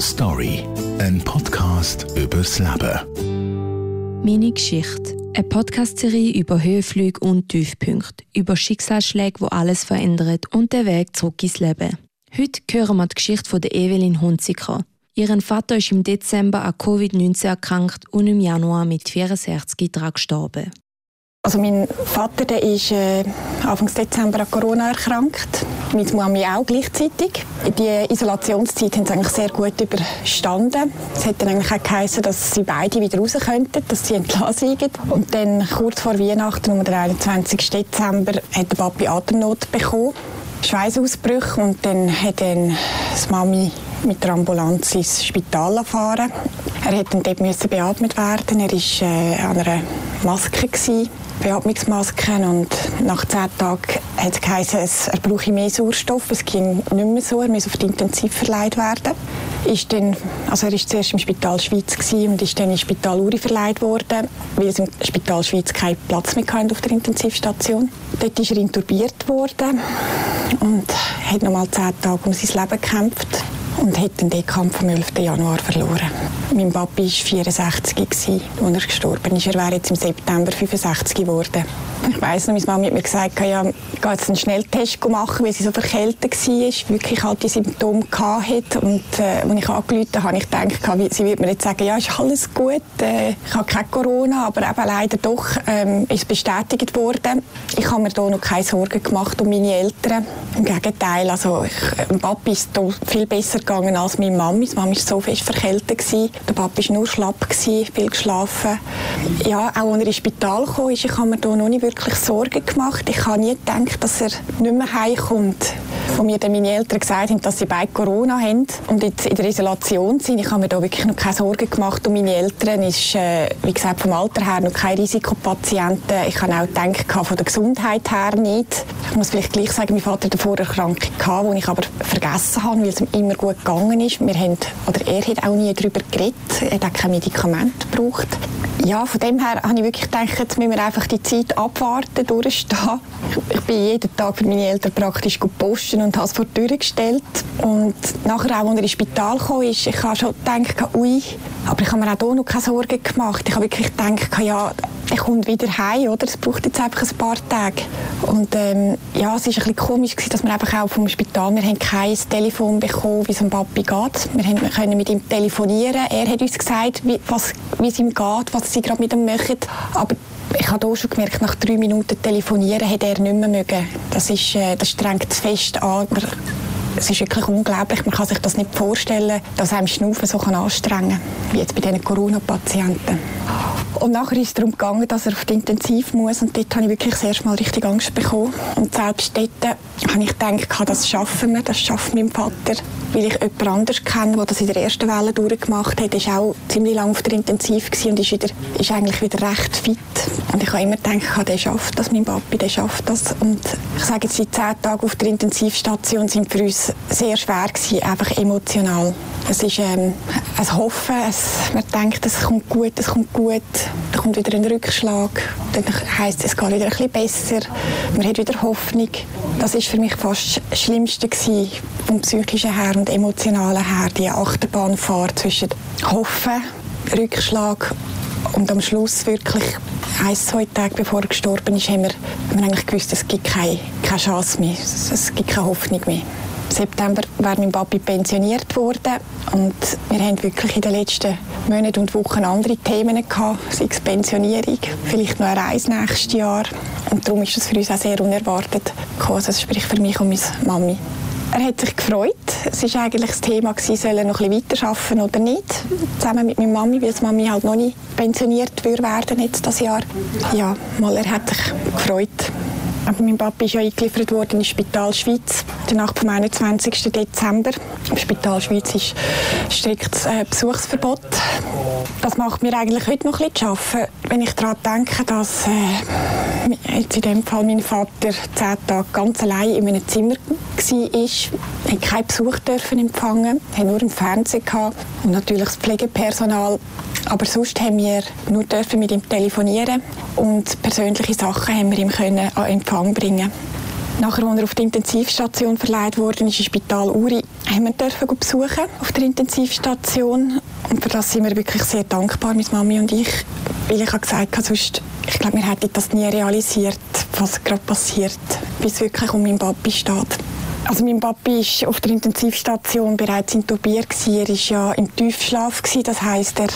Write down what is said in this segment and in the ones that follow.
Story, ein Podcast übers Leben. Meine Geschichte. Eine Podcast-Serie über Höhenflüge und Tiefpunkte, über Schicksalsschläge, wo alles verändert und den Weg zurück ins Leben. Heute hören wir die Geschichte von Evelyn Hunziker. Ihren Vater ist im Dezember an Covid-19 erkrankt und im Januar mit 64 daran gestorben. Also mein Vater der ist äh, Anfang Dezember an Corona erkrankt. Meine Mami auch gleichzeitig. Die Isolationszeit haben sie eigentlich sehr gut überstanden. Es hätte dann eigentlich auch geheißen, dass sie beide wieder raus könnten, dass sie entlassen liegen. Und dann kurz vor Weihnachten, um den 21. Dezember, hat der Papi Atemnot bekommen. Schweißausbrüche und dann hat dann die Mami mit der Ambulanz ins Spital gefahren. Er musste dort beatmet werden. Er war äh, an einer Maske gewesen. Beatmungsmasken und nach zehn Tagen hat es geheißen, er brauche mehr Sauerstoff, es ging nicht mehr so, er muss auf die Intensiv verleiht werden. Ist dann, also er war zuerst im Spital Schweiz und ist dann ins Spital Uri verleiht worden, weil es im Spital Schweiz keinen Platz mehr hatte auf der Intensivstation. Dort ist er intubiert worden und hat nochmal zehn Tage um sein Leben gekämpft und hat den Kampf am 11. Januar verloren. Mein Papi war 64, als er gestorben ist. Er wäre jetzt im September 65 geworden. Ich weiss noch, meine Mama hat mir gesagt, ja, ich gehe jetzt einen Schnelltest machen, weil sie so verkältet war, wirklich halt die Symptome hatte. Und äh, als ich angerufen habe, habe ich gedacht, sie würde mir jetzt sagen, ja, ist alles gut, äh, ich habe kein Corona, aber eben leider doch ähm, ist bestätigt worden. Ich habe mir da noch keine Sorgen gemacht um meine Eltern. Im Gegenteil, also ich, dem Papi ist viel besser gegangen als meine Mama. Meine Mama war so fest verkältet. Gewesen. Der Papa war nur schlapp, gewesen, viel geschlafen. Ja, auch als er ins Spital kam, ich habe mir da noch nicht wirklich Sorgen gemacht. Ich habe nie gedacht, dass er nicht mehr heimkommt. Von mir dann meine Eltern gesagt haben, dass sie beide Corona haben und jetzt in der Isolation sind. Ich habe mir da wirklich noch keine Sorgen gemacht. Und meine Eltern ist, äh, wie gesagt, vom Alter her noch keine Risikopatienten. Ich habe auch gedacht, von der Gesundheit her nicht. Ich muss vielleicht gleich sagen, mein Vater hatte eine Vorerkrankung, die ich aber vergessen habe, weil es ihm immer gut gegangen ist. Wir haben, oder er hat auch nie darüber geredet. Er hat auch kein Medikament gebraucht. Ja, von dem her habe ich wirklich gedacht, jetzt müssen wir einfach die Zeit abwarten, durchstehen. Ich bin jeden Tag für meine Eltern praktisch posten und habe es vor die Tür gestellt. Und nachher auch, als er ins Spital kam, ist, ich habe schon gedacht, ui, aber ich habe mir auch hier noch keine Sorgen gemacht. Ich habe wirklich gedacht, ja, er kommt wieder heim, oder? Es braucht jetzt einfach ein paar Tage. Und ähm, ja, es war ein bisschen komisch, dass wir einfach auch vom Spital, wir haben kein Telefon bekommen, wie es dem Papi geht. Wir haben, können mit ihm telefonieren. Er hat uns gesagt, wie, was, wie es ihm geht, was sie gerade mit ihm machen. Aber ich habe auch schon gemerkt, nach drei Minuten telefonieren hat er nicht mehr mögen. Das, ist, äh, das strengt zu an. Es ist wirklich unglaublich. Man kann sich das nicht vorstellen, dass einem Schnaufen so anstrengen kann, wie jetzt bei diesen Corona-Patienten. Und nachher ist es darum gegangen, dass er auf die Intensiv muss. Und dort habe ich wirklich das erste Mal richtig Angst bekommen. Und selbst dort habe ich gedacht, das schaffen wir, das schafft mein Vater. Weil ich jemand anderes kenne, der das in der ersten Welle durchgemacht hat, ist auch ziemlich lange auf der Intensiv und ist, wieder, ist eigentlich wieder recht fit. Und ich habe immer gedacht, der schafft das, mein Papi, der schafft das. Und ich sage jetzt, die zehn Tage auf der Intensivstation sind für uns sehr schwer gewesen, einfach emotional. Es ist ähm, ein Hoffen, es, man denkt, es kommt gut, es kommt gut, dann kommt wieder ein Rückschlag, dann heisst es, es geht wieder ein bisschen besser, man hat wieder Hoffnung. Das ist für mich fast das Schlimmste gewesen, vom psychischen her und emotionalen her, die Achterbahnfahrt zwischen Hoffen, Rückschlag und am Schluss wirklich ein, zwei Tage bevor er gestorben ist, haben wir, haben wir eigentlich gewusst, es gibt keine, keine Chance mehr, es gibt keine Hoffnung mehr. September wäre mein Papi pensioniert worden und wir haben wirklich in den letzten Monaten und Wochen andere Themen gehabt, sei es Pensionierung, vielleicht noch eine Reise nächstes Jahr und darum ist das für uns auch sehr unerwartet gekommen, also sprich für mich und meine Mami. Er hat sich gefreut. Es war eigentlich das Thema, soll er noch ein bisschen weiterarbeiten oder nicht. Zusammen mit meiner Mami, weil die Mami halt noch nicht pensioniert werden jetzt das Jahr. Ja, mal, er hat sich gefreut. Aber mein Papa ist ja eingeliefert worden ins Spital Schweiz, die Nacht vom 21. Dezember. Im Spital Schweiz ist striktes äh, Besuchsverbot. Das macht mir eigentlich heute noch ein bisschen zu arbeiten, wenn ich daran denke, dass äh, jetzt in dem Fall mein Vater zehn Tage ganz allein in einem Zimmer war. Hat keinen Besuch dürfen empfangen, er nur im Fernsehen gehabt und natürlich das Pflegepersonal. Aber sonst haben wir nur mit ihm telefonieren und persönliche Sachen haben wir ihm können an Empfang bringen. Nachher, als er auf die Intensivstation verleiht wurde, ist im Spital Uri, haben wir dürfen besuchen auf der Intensivstation. Und für das sind wir wirklich sehr dankbar, meine Mami und ich, weil ich habe gesagt habe, sonst, ich glaube, wir hätten das nie realisiert, was gerade passiert, bis es wirklich um meinen Papi steht. Also mein Papi war auf der Intensivstation bereits intubiert. Er war ja im Tiefschlaf. Das heisst, er,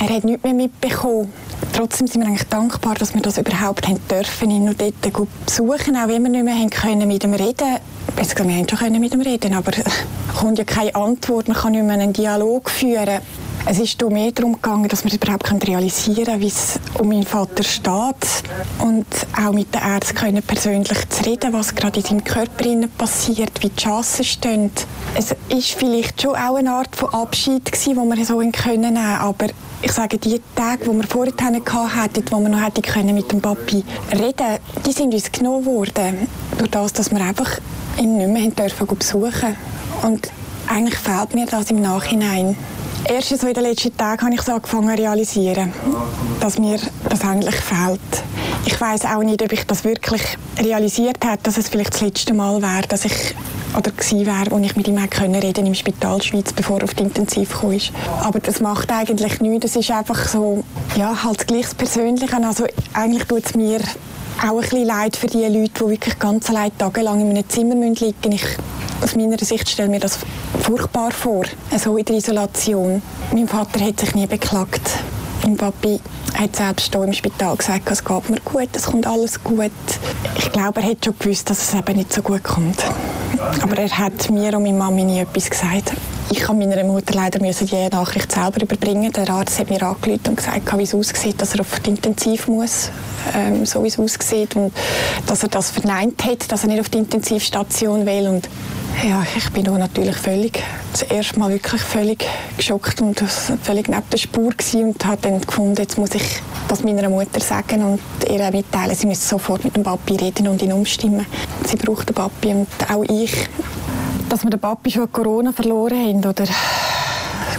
er hat nichts mehr mitbekommen. Trotzdem sind wir eigentlich dankbar, dass wir das überhaupt haben dürfen, ihn noch dort besuchen, auch wenn wir nicht mehr können mit ihm reden also, wir haben schon mit ihm reden, aber kommt ja keine Antwort, man kann nicht mehr einen Dialog führen. Es ist mehr darum gegangen, dass wir überhaupt realisieren können, wie es um meinen Vater steht und auch mit den Ärzten können persönlich zu reden, was gerade in seinem Körper passiert, wie die Chancen stehen. Es ist vielleicht schon auch eine Art von Abschied gewesen, wo wir so nehmen können, aber ich sage, die Tage, die wir vorher hatten, wo wir noch hätten können mit dem Papi reden, die sind uns genommen worden. Durch das, dass wir einfach ihn nicht mehr besuchen durften. Eigentlich fehlt mir das im Nachhinein erst so in den letzten Tagen habe ich so angefangen zu realisieren, dass mir das eigentlich fehlt. Ich weiß auch nicht, ob ich das wirklich realisiert habe, dass es vielleicht das letzte Mal wäre, dass ich oder gewesen wäre, wo ich mit ihm können reden im Spital Schweiz, bevor er auf die Intensiv kam. Aber das macht eigentlich nichts. Es ist einfach so, ja, halt gleich das Persönliche. Also eigentlich tut es mir auch ein bisschen leid für die Leute, die wirklich ganz allein tagelang in einem Zimmer liegen müssen. Ich aus meiner Sicht stelle mir das furchtbar vor, so in der Isolation. Mein Vater hat sich nie beklagt. Mein Papi hat selbst hier im Spital gesagt, es geht mir gut, es kommt alles gut. Ich glaube, er hat schon gewusst, dass es eben nicht so gut kommt. Aber er hat mir und meiner Mami nie etwas gesagt. Ich habe meiner Mutter leider die Nachricht selber überbringen. Der Arzt hat mir angerufen und gesagt, wie es aussieht, dass er auf die Intensiv muss, ähm, so wie es aussieht und dass er das verneint hat, dass er nicht auf die Intensivstation will und ja, ich bin auch natürlich völlig, das erste Mal wirklich völlig geschockt und völlig neben der Spur gewesen und habe dann gefunden, jetzt muss ich das meiner Mutter sagen und ihr mitteilen, sie müssen sofort mit dem Papi reden und ihn umstimmen. Sie braucht den Papi und auch ich. Dass wir den Papi schon Corona verloren haben oder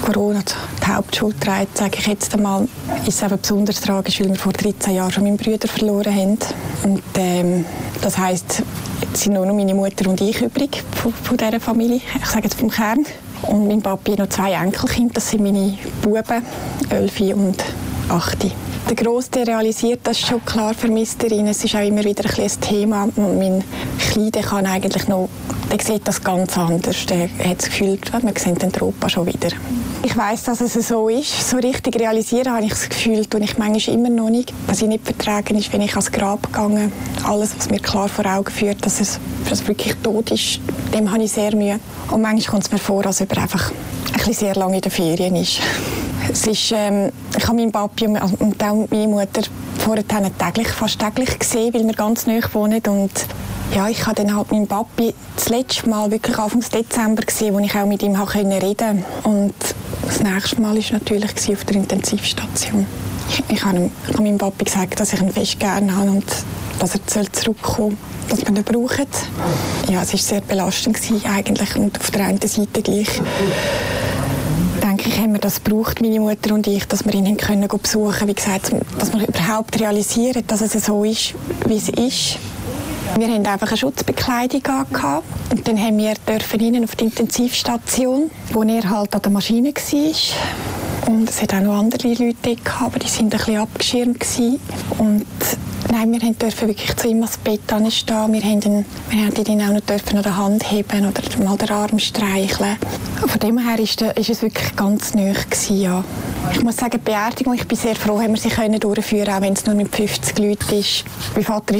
Corona die Hauptschuld trägt, sage ich jetzt einmal, ist es besonders tragisch, weil wir vor 13 Jahren schon meinen Bruder verloren haben. Und ähm, das heisst, jetzt sind nur noch meine Mutter und ich übrig von, von dieser Familie. Ich sage jetzt vom Kern. Und mein Papi noch zwei Enkelkinder, das sind meine Buben, Elfi und Achti. Der Grosse realisiert das schon klar, vermisst er ihn. Es ist auch immer wieder ein, ein Thema. Und mein Kleiner kann eigentlich noch der sieht das ganz anders. Der hat das Gefühl, wir sehen den Tropa schon wieder. Ich weiß, dass es so ist. So richtig realisieren habe ich das Gefühl, tue ich manchmal immer noch nicht. Was ich nicht vertragen ist, wenn ich ans Grab gegangen Alles, was mir klar vor Augen führt, dass es, dass wirklich tot ist, dem habe ich sehr Mühe. Und manchmal kommt es mir vor, als ob er einfach ein bisschen sehr lange in den Ferien ist. Es ist ähm, ich habe meinen Papi und auch meine Mutter vorher täglich, fast täglich gesehen, weil wir ganz nahe wohnen. Und ja, ich habe dann halt meinen Papi das letzte Mal wirklich Anfang Dezember gesehen, wo ich auch mit ihm reden konnte. Und das nächste Mal war natürlich auf der Intensivstation. Ich, habe, ihm, ich habe meinem Papi gesagt, dass ich ihn fest gerne habe und dass er zurückkommen soll, dass wir ihn brauchen. Ja, es war sehr belastend eigentlich und auf der einen Seite gleich denke ich, haben wir das gebraucht, meine Mutter und ich, dass wir ihn können besuchen Wie gesagt, dass wir überhaupt realisieren, dass es so ist, wie es ist. Wir hatten einfach eine Schutzbekleidung gehabt. und dann haben wir dürfen rein auf die Intensivstation, wo er halt an der Maschine war. Und es hat auch noch andere Leute gehabt, aber die waren ein bisschen abgeschirmt gewesen. Und Nein, wir durften wirklich zu ihm ans Bett stehen. Wir haben wir haben ihn auch noch dürfen an der Hand heben oder mal den Arm streicheln. Von dem her ist, es wirklich ganz neu ja. Ich muss sagen, die Beerdigung, ich bin sehr froh, haben wir sie können durchführen, auch wenn es nur mit 50 Leuten ist. Mein Vater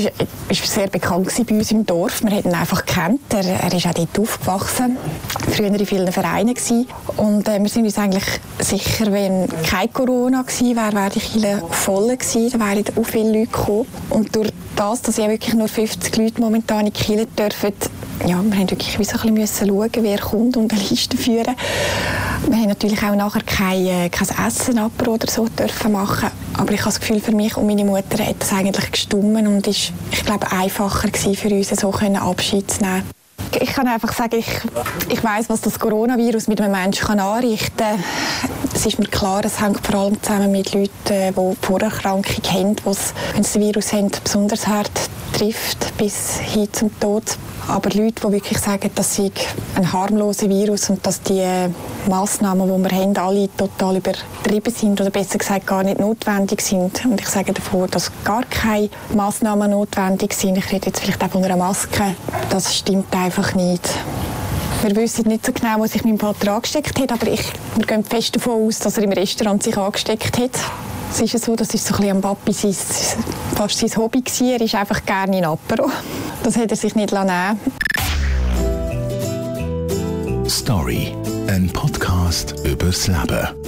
ist sehr bekannt bei uns im Dorf. Wir haben ihn einfach gekannt. Er, er ist auch dort aufgewachsen. Früher in vielen Vereinen gewesen. Und äh, wir sind uns eigentlich sicher, wenn kein Corona gewesen wäre, wäre die Kirche voll gewesen. Da wären auch viele Leute gekommen. Und durch das, dass ja wirklich nur 50 Leute momentan in die Kirche dürfen, ja, wir haben wirklich wie so ein bisschen schauen, wer kommt und eine Liste führen. Wir haben natürlich auch nachher kein, äh, kein Essen oder so dürfen machen. Aber ich habe das Gefühl, für mich und meine Mutter hat das eigentlich gestummen und ist, ich glaube, einfacher gewesen für uns, so können Abschied zu nehmen. Ich kann einfach sagen, ich, ich weiß, was das Coronavirus mit einem Menschen kann anrichten kann. Es ist mir klar, es hängt vor allem zusammen mit Leuten, die Vorerkrankung haben, die wenn sie das Virus haben, besonders hart trifft, bis hin zum Tod. Aber Leute, die wirklich sagen, dass sie ein harmloser Virus und dass die Massnahmen, die wir haben, alle total übertrieben sind oder besser gesagt gar nicht notwendig sind. Und ich sage davor, dass gar keine Massnahmen notwendig sind. Ich rede jetzt vielleicht auch von einer Maske. Das stimmt einfach nicht. Wir wissen nicht so genau, was sich mein Vater angesteckt hat, aber ich, wir gehen fest davon aus, dass er im Restaurant sich angesteckt hat. Es ist so, das ist so ein am Papi sein, fast sein Hobby gewesen. Er ist einfach gerne in Apero. Das hat er sich nicht nehmen Story, ein Podcast übers Leben.